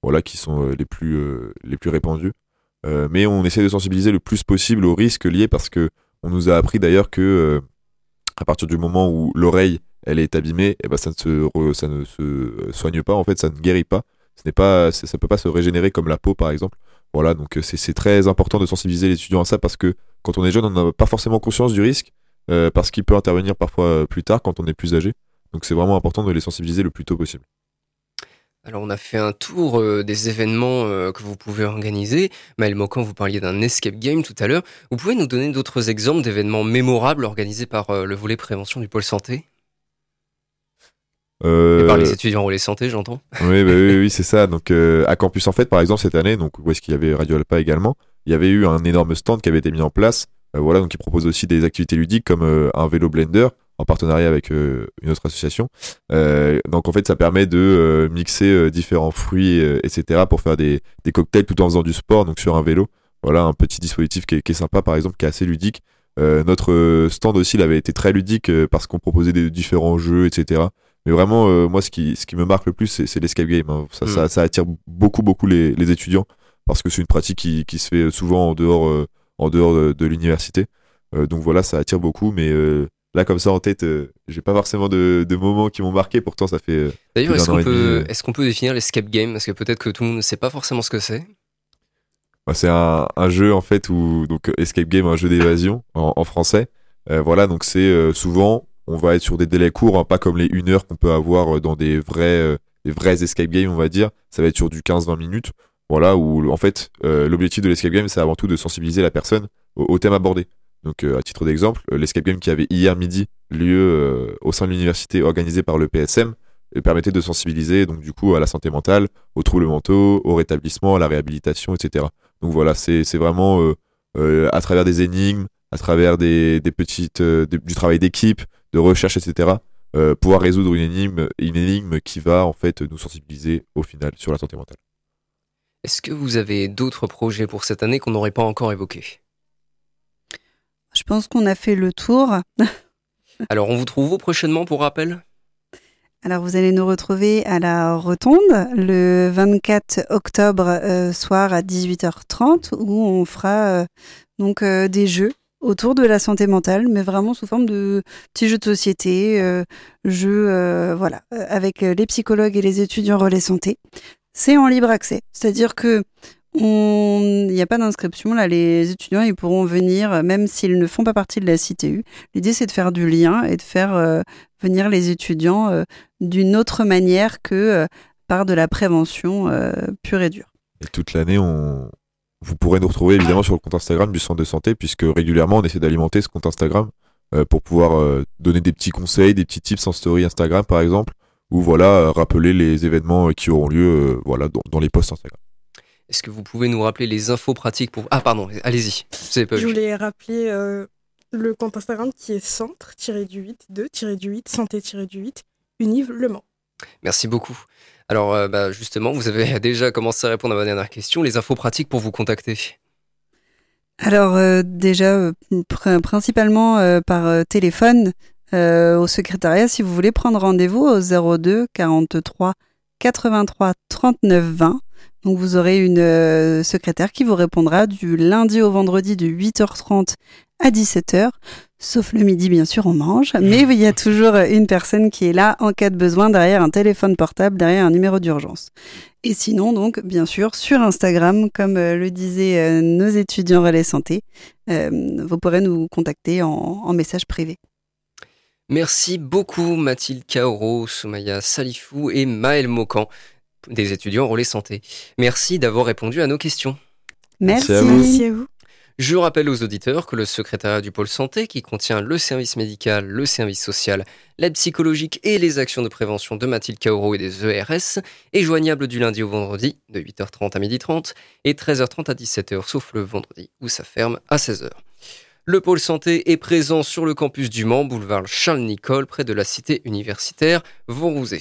voilà, qui sont euh, les plus euh, les plus répandues. Euh, mais on essaie de sensibiliser le plus possible aux risques liés parce que on nous a appris d'ailleurs que à partir du moment où l'oreille elle est abîmée, et ben ça ne se ça ne se soigne pas en fait, ça ne guérit pas. Ce n'est pas c'est- ça peut pas se régénérer comme la peau par exemple. Voilà, donc c'est très important de sensibiliser les étudiants à ça parce que quand on est jeune, on n'a pas forcément conscience du risque parce qu'il peut intervenir parfois plus tard quand on est plus âgé. Donc c'est vraiment important de les sensibiliser le plus tôt possible. Alors on a fait un tour euh, des événements euh, que vous pouvez organiser. Maël Mocan, vous parliez d'un escape game tout à l'heure. Vous pouvez nous donner d'autres exemples d'événements mémorables organisés par euh, le volet prévention du pôle santé? Et par les étudiants relais santé, j'entends. Oui, bah oui, oui, c'est ça. Donc, à Campus en fait, par exemple, cette année, donc où est-ce qu'il y avait Radio Alpa également, il y avait eu un énorme stand qui avait été mis en place. Voilà, donc il propose aussi des activités ludiques comme un vélo blender en partenariat avec euh, une autre association. Euh, donc en fait, ça permet de euh, mixer différents fruits, etc., pour faire des, des cocktails tout en faisant du sport, donc sur un vélo. Voilà, un petit dispositif qui est, qui est sympa, par exemple, qui est assez ludique. Notre stand aussi, il avait été très ludique parce qu'on proposait des différents jeux, etc. Mais vraiment, moi, ce qui, ce qui me marque le plus, c'est l'escape game. hein. Ça, Mm. ça, ça attire beaucoup, beaucoup les, les étudiants parce que c'est une pratique qui, qui se fait souvent en dehors, en dehors de, de l'université. Donc voilà, ça attire beaucoup. Mais là, comme ça en tête, euh, j'ai pas forcément de, de moments qui m'ont marqué. Pourtant, ça fait. euh, D'ailleurs, Plus est-ce qu'on peut, euh. est-ce qu'on peut définir l'escape game Parce que peut-être que tout le monde ne sait pas forcément ce que c'est. bah, c'est un, un jeu en fait où donc escape game, un jeu d'évasion en, en français. Euh, voilà, donc c'est euh, souvent on va être sur des délais courts, hein, pas comme les 1 heure qu'on peut avoir euh, dans des vrais, euh, des vrais escape games, on va dire. Ça va être sur du 15-20 minutes. Voilà, où en fait, euh, l'objectif de l'escape game, c'est avant tout de sensibiliser la personne au, au thème abordé. Donc, euh, à titre d'exemple, euh, l'escape game qui avait hier midi lieu euh, au sein de l'université organisé par le PSM permettait de sensibiliser, donc du coup, à la santé mentale, aux troubles mentaux, au rétablissement, à la réhabilitation, etc. Donc voilà, c'est vraiment à travers des énigmes, à travers des, petites, du travail d'équipe, de recherche, etc. pouvoir résoudre une énigme, une énigme qui va en fait nous sensibiliser au final sur la santé mentale. Est-ce que vous avez d'autres projets pour cette année qu'on n'aurait pas encore évoqués? Je pense qu'on a fait le tour. Alors on vous trouve où prochainement pour rappel? Alors, vous allez nous retrouver à la Rotonde le 24 octobre euh, soir à 18h30 où on fera euh, donc euh, des jeux autour de la santé mentale, mais vraiment sous forme de petits jeux de société, jeux voilà, avec les psychologues et les étudiants relais santé. c'est en libre accès. C'est-à-dire que il n'y a pas d'inscription. Là, les étudiants, ils pourront venir, même s'ils ne font pas partie de la CTU. L'idée, c'est de faire du lien et de faire euh, venir les étudiants euh, d'une autre manière que euh, par de la prévention pure et dure. Toute l'année, vous pourrez nous retrouver évidemment sur le compte Instagram du centre de santé, puisque régulièrement, on essaie d'alimenter ce compte Instagram pour pouvoir donner des petits conseils, des petits tips en story Instagram, par exemple, ou voilà, rappeler les événements qui auront lieu voilà, dans les posts Instagram. Est-ce que vous pouvez nous rappeler les infos pratiques pour... Ah pardon, allez-y. Je voulais rappeler euh, le compte Instagram qui est centre-du-8, 2-du-8, santé-du-8, Univ Le Mans. Merci beaucoup. Alors euh, bah, justement, vous avez déjà commencé à répondre à ma dernière question. Les infos pratiques pour vous contacter alors euh, déjà, principalement par téléphone au secrétariat si vous voulez prendre rendez-vous au 02 43 83 39 20 donc vous aurez une euh, secrétaire qui vous répondra du lundi au vendredi de 8h30 à 17h. Sauf le midi, bien sûr, on mange. Mais il y a toujours une personne qui est là en cas de besoin derrière un téléphone portable, derrière un numéro d'urgence. Et sinon, donc, bien sûr, sur Instagram, comme euh, le disaient euh, nos étudiants relais santé, vous pourrez nous contacter en, en message privé. Merci beaucoup Mathilde Kaoro, Soumaya Salifou et Maël Mokan des étudiants relais santé. Merci d'avoir répondu à nos questions. Merci, à vous. Je rappelle aux auditeurs que le secrétariat du pôle santé, qui contient le service médical, le service social, l'aide psychologique et les actions de prévention de Mathilde Kaoro et des ERS, est joignable du lundi au vendredi de 8h30 à 12h30 et 13h30 à 17h, sauf le vendredi où ça ferme à 16h. Le pôle santé est présent sur le campus du Mans, boulevard Charles-Nicolle, près de la cité universitaire Vaurouzé.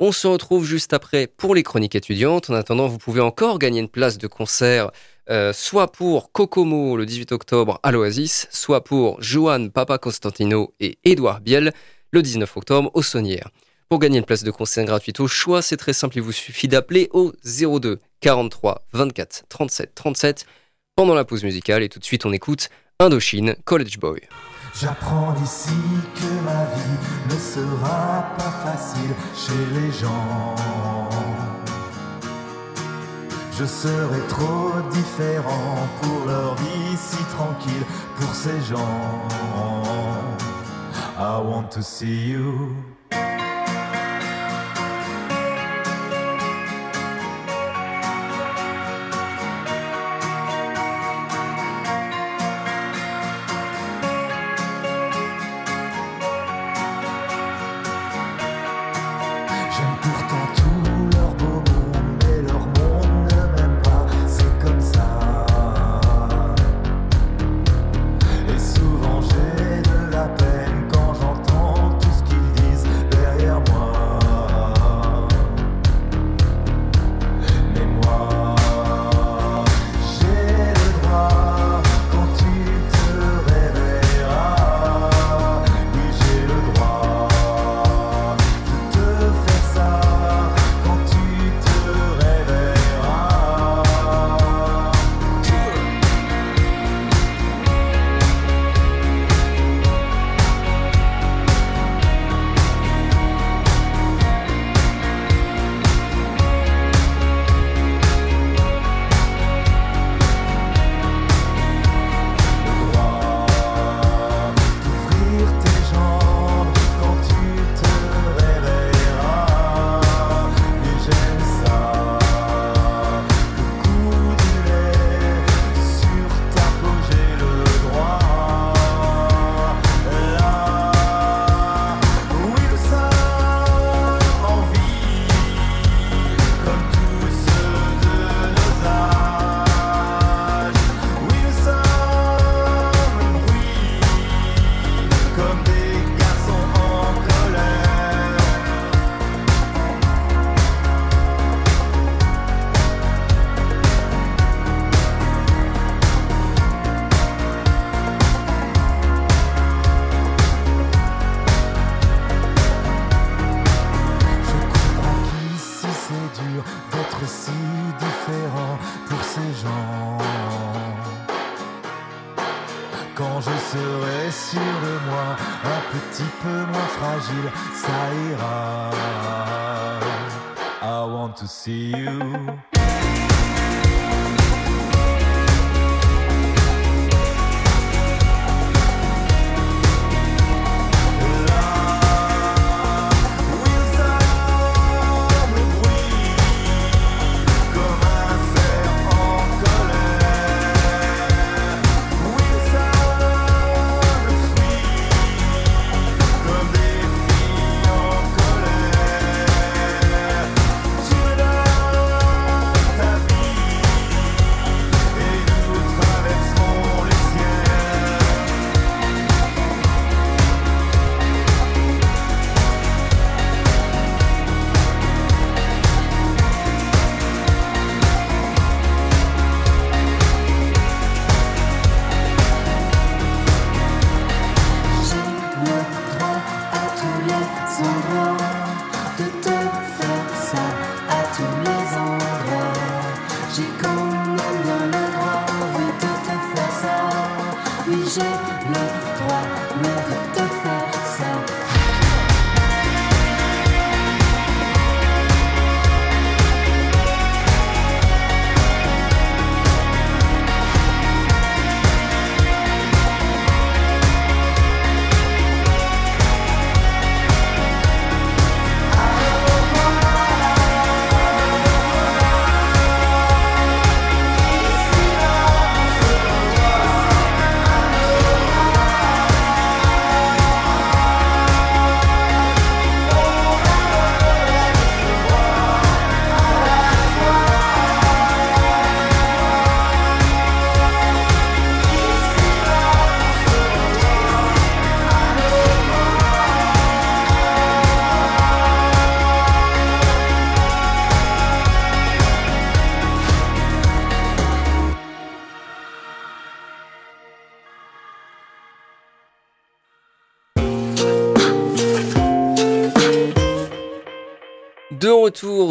On se retrouve juste après pour les chroniques étudiantes. En attendant, vous pouvez encore gagner une place de concert, euh, soit pour Kokomo le 18 octobre à l'Oasis, soit pour Johan Papa Constantino et Édouard Biel le 19 octobre au Saunière. Pour gagner une place de concert gratuite au choix, c'est très simple, il vous suffit d'appeler au 02 43 24 37 37 pendant la pause musicale et tout de suite on écoute Indochine College Boy. J'apprends d'ici que ma vie ne sera pas facile chez les gens. Je serai trop différent pour leur vie si tranquille pour ces gens. I want to see you.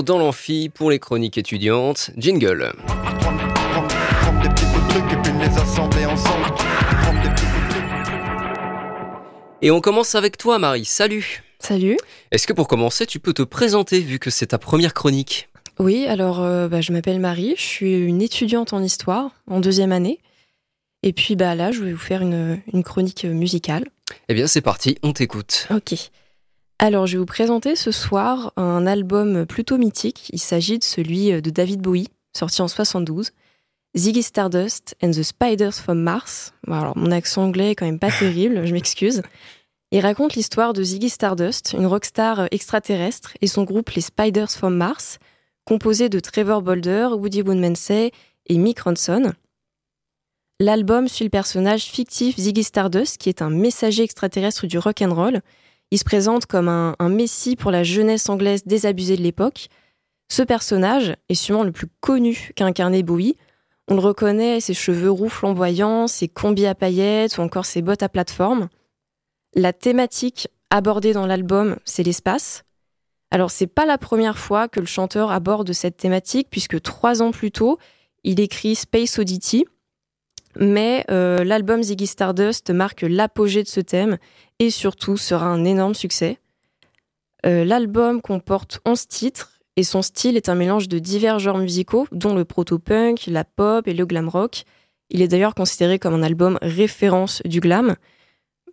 Retour dans l'amphi pour les chroniques étudiantes. Jingle. Et on commence avec toi, Marie. Salut. Salut. Est-ce que pour commencer, tu peux te présenter vu que c'est ta première chronique? Oui, alors euh, bah, je m'appelle Marie, je suis une étudiante en histoire en deuxième année. Et puis bah, là, je vais vous faire une, une chronique musicale. Eh bien, c'est parti, on t'écoute. Ok. Alors, je vais vous présenter ce soir un album plutôt mythique. Il s'agit de celui de David Bowie, sorti en 72. Ziggy Stardust and the Spiders from Mars. Bon, alors, mon accent anglais est quand même pas terrible, je m'excuse. Il raconte l'histoire de Ziggy Stardust, une rockstar extraterrestre, et son groupe les Spiders from Mars, composé de Trevor Bolder, Woody Woodmansey et Mick Ronson. L'album suit le personnage fictif Ziggy Stardust, qui est un messager extraterrestre du rock and roll. Il se présente comme un, messie pour la jeunesse anglaise désabusée de l'époque. Ce personnage est sûrement le plus connu qu'incarnait Bowie. On le reconnaît, ses cheveux roux flamboyants, ses combis à paillettes ou encore ses bottes à plateforme. La thématique abordée dans l'album, c'est l'espace. Alors, c'est pas la première fois que le chanteur aborde cette thématique, puisque trois ans plus tôt, il écrit Space Oddity. Mais euh, l'album Ziggy Stardust marque l'apogée de ce thème et surtout sera un énorme succès. Euh, l'album comporte 11 titres et son style est un mélange de divers genres musicaux, dont le proto-punk, la pop et le glam rock. Il est d'ailleurs considéré comme un album référence du glam.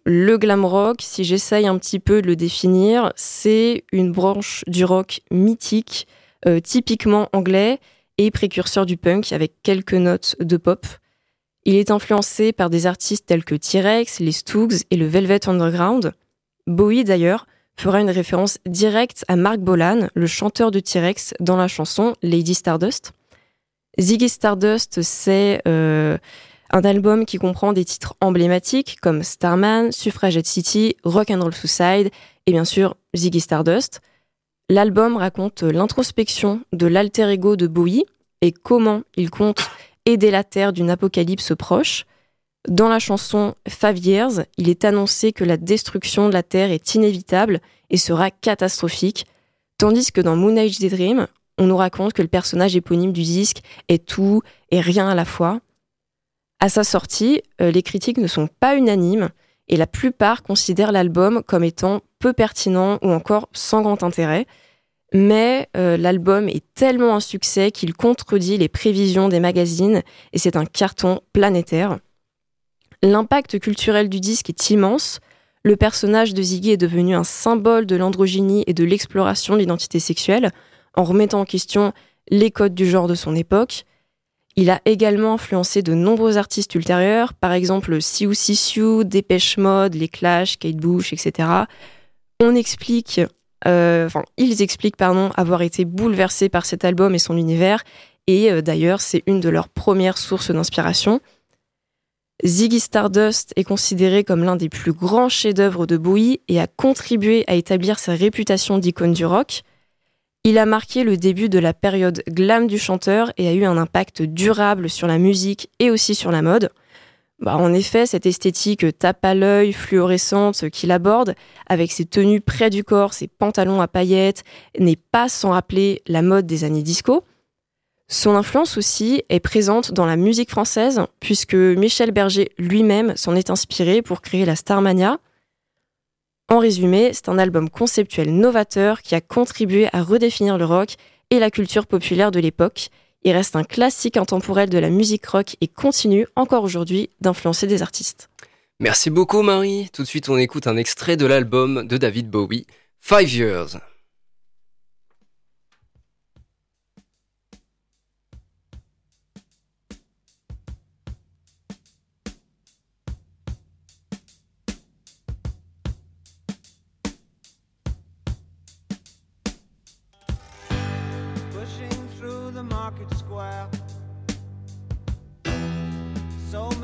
Le glam rock, si j'essaye un petit peu de le définir, c'est une branche du rock mythique, euh, typiquement anglais et précurseur du punk avec quelques notes de pop. Il est influencé par des artistes tels que T-Rex, les Stooges et le Velvet Underground. Bowie d'ailleurs fera une référence directe à Mark Bolan, le chanteur de T-Rex, dans la chanson Lady Stardust. Ziggy Stardust, c'est euh, un album qui comprend des titres emblématiques comme Starman, Suffragette City, Rock and Roll Suicide et bien sûr Ziggy Stardust. L'album raconte l'introspection de l'alter ego de Bowie et comment il compte aider la Terre d'une apocalypse proche. Dans la chanson Five Years, il est annoncé que la destruction de la Terre est inévitable et sera catastrophique, tandis que dans Moon Age Dream, on nous raconte que le personnage éponyme du disque est tout et rien à la fois. À sa sortie, euh, les critiques ne sont pas unanimes et la plupart considèrent l'album comme étant peu pertinent ou encore sans grand intérêt. Mais euh, l'album est tellement un succès qu'il contredit les prévisions des magazines et c'est un carton planétaire. L'impact culturel du disque est immense. Le personnage de Ziggy est devenu un symbole de l'androgynie et de l'exploration de l'identité sexuelle en remettant en question les codes du genre de son époque. Il a également influencé de nombreux artistes ultérieurs, par exemple Siou Sissiou, Dépêche Mode, Les Clash, Kate Bush, etc. On explique enfin, ils expliquent pardon, avoir été bouleversés par cet album et son univers, et euh, d'ailleurs, c'est une de leurs premières sources d'inspiration. Ziggy Stardust est considéré comme l'un des plus grands chefs-d'œuvre de Bowie et a contribué à établir sa réputation d'icône du rock. Il a marqué le début de la période glam du chanteur et a eu un impact durable sur la musique et aussi sur la mode. Bah, en effet, cette esthétique tape à l'œil, fluorescente qu'il aborde, avec ses tenues près du corps, ses pantalons à paillettes, n'est pas sans rappeler la mode des années disco. Son influence aussi est présente dans la musique française, puisque Michel Berger lui-même s'en est inspiré pour créer la Starmania. En résumé, c'est un album conceptuel novateur qui a contribué à redéfinir le rock et la culture populaire de l'époque, il reste un classique intemporel de la musique rock et continue encore aujourd'hui d'influencer des artistes. Merci beaucoup Marie. Tout de suite on écoute un extrait de l'album de David Bowie, Five Years.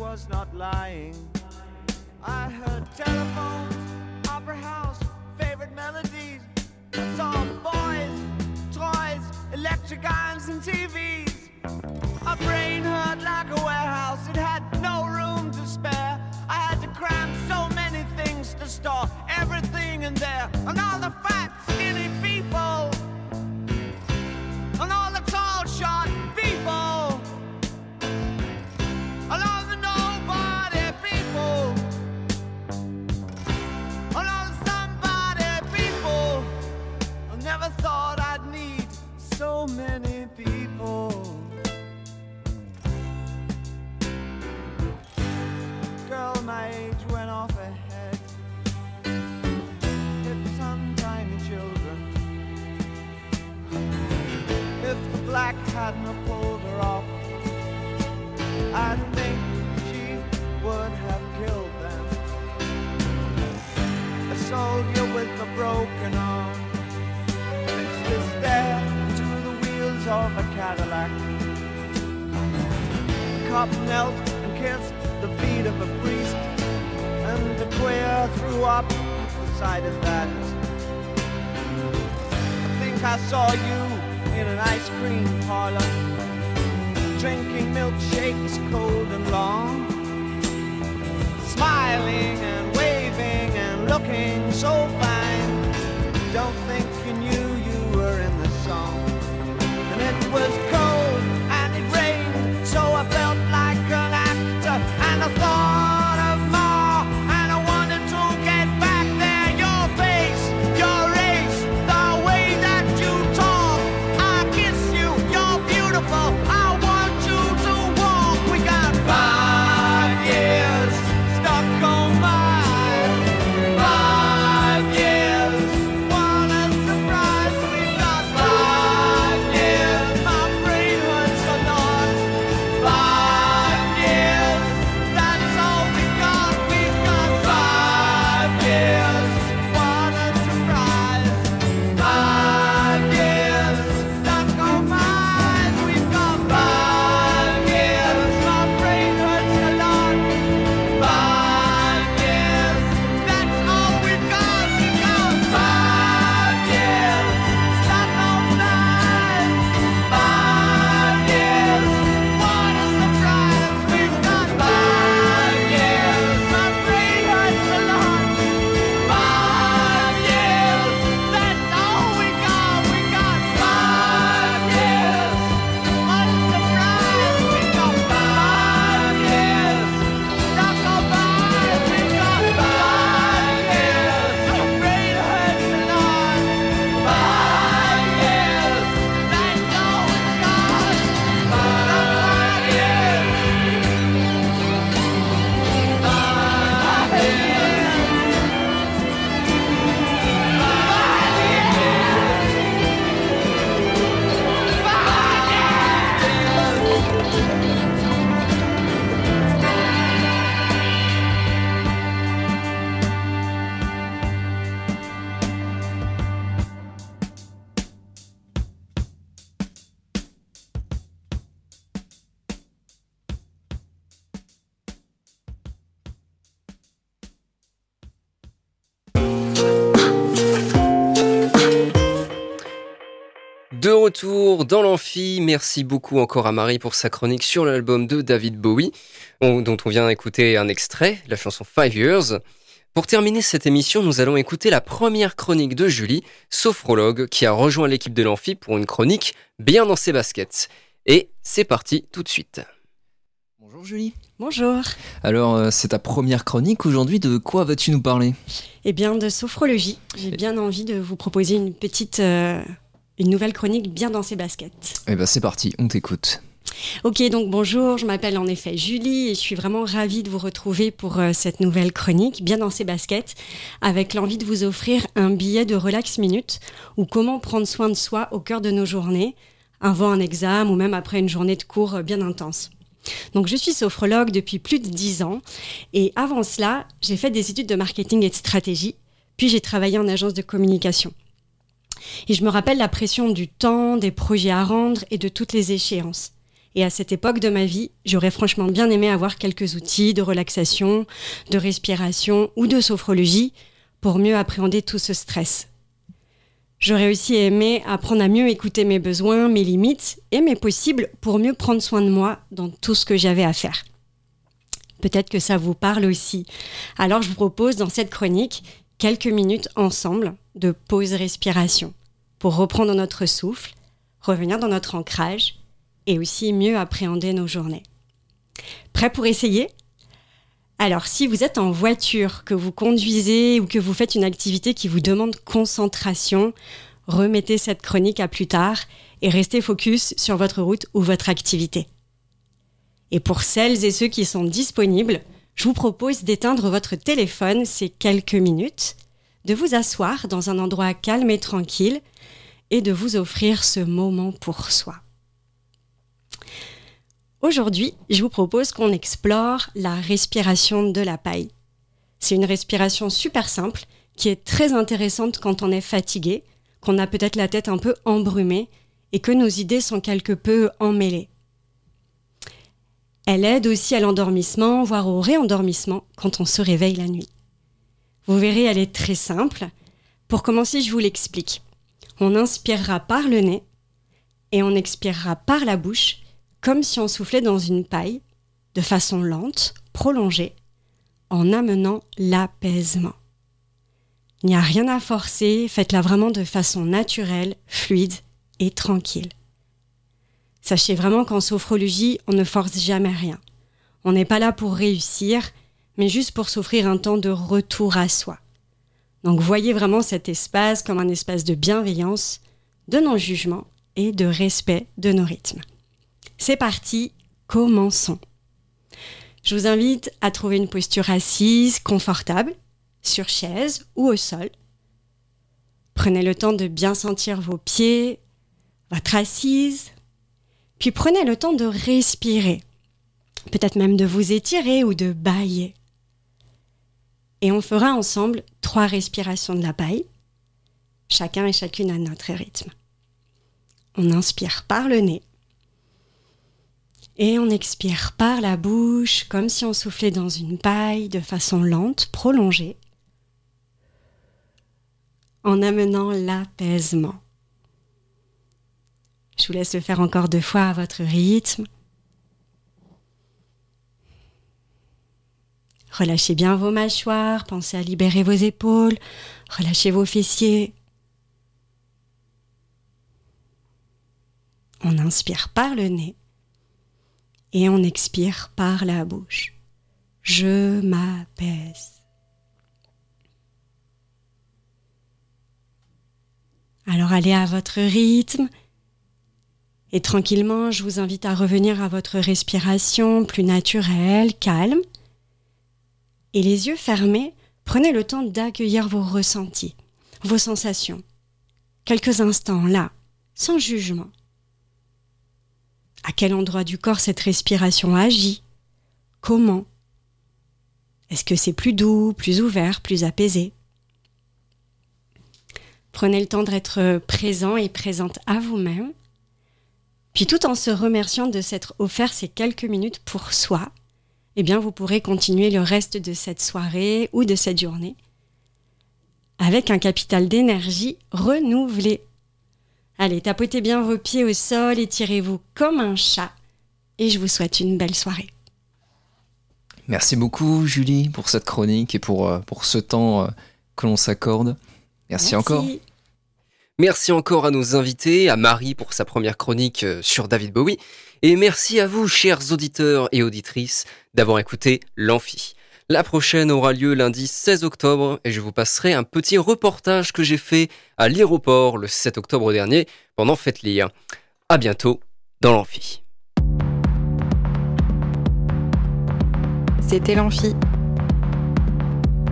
was not lying. I heard telephones, opera house, favorite melodies. I saw boys, toys, electric irons, and TVs. My brain hurt like a warehouse, it had no room to spare. I had to cram so many things to store everything in there, and all the fat, skinny of a Cadillac. Cop knelt and kissed the feet of a priest, and the queer threw up the sight of that. I think I saw you in an ice cream parlor, drinking milkshakes cold and long, smiling and waving and looking so fine. Don't think you knew you were in the song was retour dans l'amphi, merci beaucoup encore à Marie pour sa chronique sur l'album de David Bowie, dont on vient d'écouter un extrait, la chanson Five Years. Pour terminer cette émission, nous allons écouter la première chronique de Julie, sophrologue, qui a rejoint l'équipe de l'amphi pour une chronique bien dans ses baskets. Et c'est parti tout de suite. Bonjour Julie. Bonjour. Alors, euh, c'est ta première chronique aujourd'hui. De quoi vas-tu nous parler? Eh bien, de sophrologie. J'ai bien envie de vous proposer une petite, euh, une nouvelle chronique bien dans ses baskets. Eh bien, c'est parti, on t'écoute. Ok, donc bonjour, je m'appelle en effet Julie et je suis vraiment ravie de vous retrouver pour euh, cette nouvelle chronique, bien dans ses baskets, avec l'envie de vous offrir un billet de Relax Minute ou comment prendre soin de soi au cœur de nos journées, avant un examen ou même après une journée de cours bien intense. Donc je suis sophrologue depuis plus de 10 ans et avant cela, j'ai fait des études de marketing et de stratégie, puis j'ai travaillé en agence de communication. Et je me rappelle la pression du temps, des projets à rendre et de toutes les échéances. Et à cette époque de ma vie, j'aurais franchement bien aimé avoir quelques outils de relaxation, de respiration ou de sophrologie pour mieux appréhender tout ce stress. J'aurais aussi aimé apprendre à mieux écouter mes besoins, mes limites et mes possibles pour mieux prendre soin de moi dans tout ce que j'avais à faire. Peut-être que ça vous parle aussi. Alors je vous propose dans cette chronique quelques minutes ensemble de pause respiration pour reprendre notre souffle, revenir dans notre ancrage et aussi mieux appréhender nos journées. Prêt pour essayer? Alors, si vous êtes en voiture, que vous conduisez ou que vous faites une activité qui vous demande concentration, remettez cette chronique à plus tard et restez focus sur votre route ou votre activité. Et pour celles et ceux qui sont disponibles, je vous propose d'éteindre votre téléphone ces quelques minutes, de vous asseoir dans un endroit calme et tranquille et de vous offrir ce moment pour soi. Aujourd'hui, je vous propose qu'on explore la respiration de la paille. C'est une respiration super simple qui est très intéressante quand on est fatigué, qu'on a peut-être la tête un peu embrumée et que nos idées sont quelque peu emmêlées. Elle aide aussi à l'endormissement, voire au réendormissement quand on se réveille la nuit. Vous verrez, elle est très simple. Pour commencer, je vous l'explique. On inspirera par le nez et on expirera par la bouche comme si on soufflait dans une paille, de façon lente, prolongée, en amenant l'apaisement. Il n'y a rien à forcer, faites-la vraiment de façon naturelle, fluide et tranquille. Sachez vraiment qu'en sophrologie, on ne force jamais rien. On n'est pas là pour réussir, mais juste pour s'offrir un temps de retour à soi. Donc voyez vraiment cet espace comme un espace de bienveillance, de non-jugement et de respect de nos rythmes. C'est parti, commençons. Je vous invite à trouver une posture assise, confortable, sur chaise ou au sol. Prenez le temps de bien sentir vos pieds, votre assise, puis prenez le temps de respirer, peut-être même de vous étirer ou de bailler. Et on fera ensemble trois respirations de la paille, chacun et chacune à notre rythme. On inspire par le nez. Et on expire par la bouche, comme si on soufflait dans une paille de façon lente, prolongée, en amenant l'apaisement. Je vous laisse le faire encore deux fois à votre rythme. Relâchez bien vos mâchoires, pensez à libérer vos épaules, relâchez vos fessiers. On inspire par le nez et on expire par la bouche. Je m'apaise. Alors allez à votre rythme et tranquillement, je vous invite à revenir à votre respiration plus naturelle, calme. Et les yeux fermés, prenez le temps d'accueillir vos ressentis, vos sensations. Quelques instants là, sans jugement. À quel endroit du corps cette respiration agit? Comment? Est-ce que c'est plus doux, plus ouvert, plus apaisé? Prenez le temps d'être présent et présente à vous-même, puis tout en se remerciant de s'être offert ces quelques minutes pour soi, eh bien vous pourrez continuer le reste de cette soirée ou de cette journée avec un capital d'énergie renouvelé Allez, tapotez bien vos pieds au sol, étirez-vous comme un chat. Et je vous souhaite une belle soirée. Merci beaucoup, Julie, pour cette chronique et pour, euh, pour ce temps euh, que l'on s'accorde. Merci, encore. Merci encore à nos invités, à Marie pour sa première chronique euh, sur David Bowie, et merci à vous, chers auditeurs et auditrices, d'avoir écouté l'Amphi. La prochaine aura lieu lundi 16 octobre et je vous passerai un petit reportage que j'ai fait à l'aéroport le 7 octobre dernier pendant Faites Lire. À bientôt dans l'Amphi. C'était l'Amphi,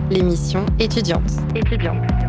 l'émission étudiante. Étudiante.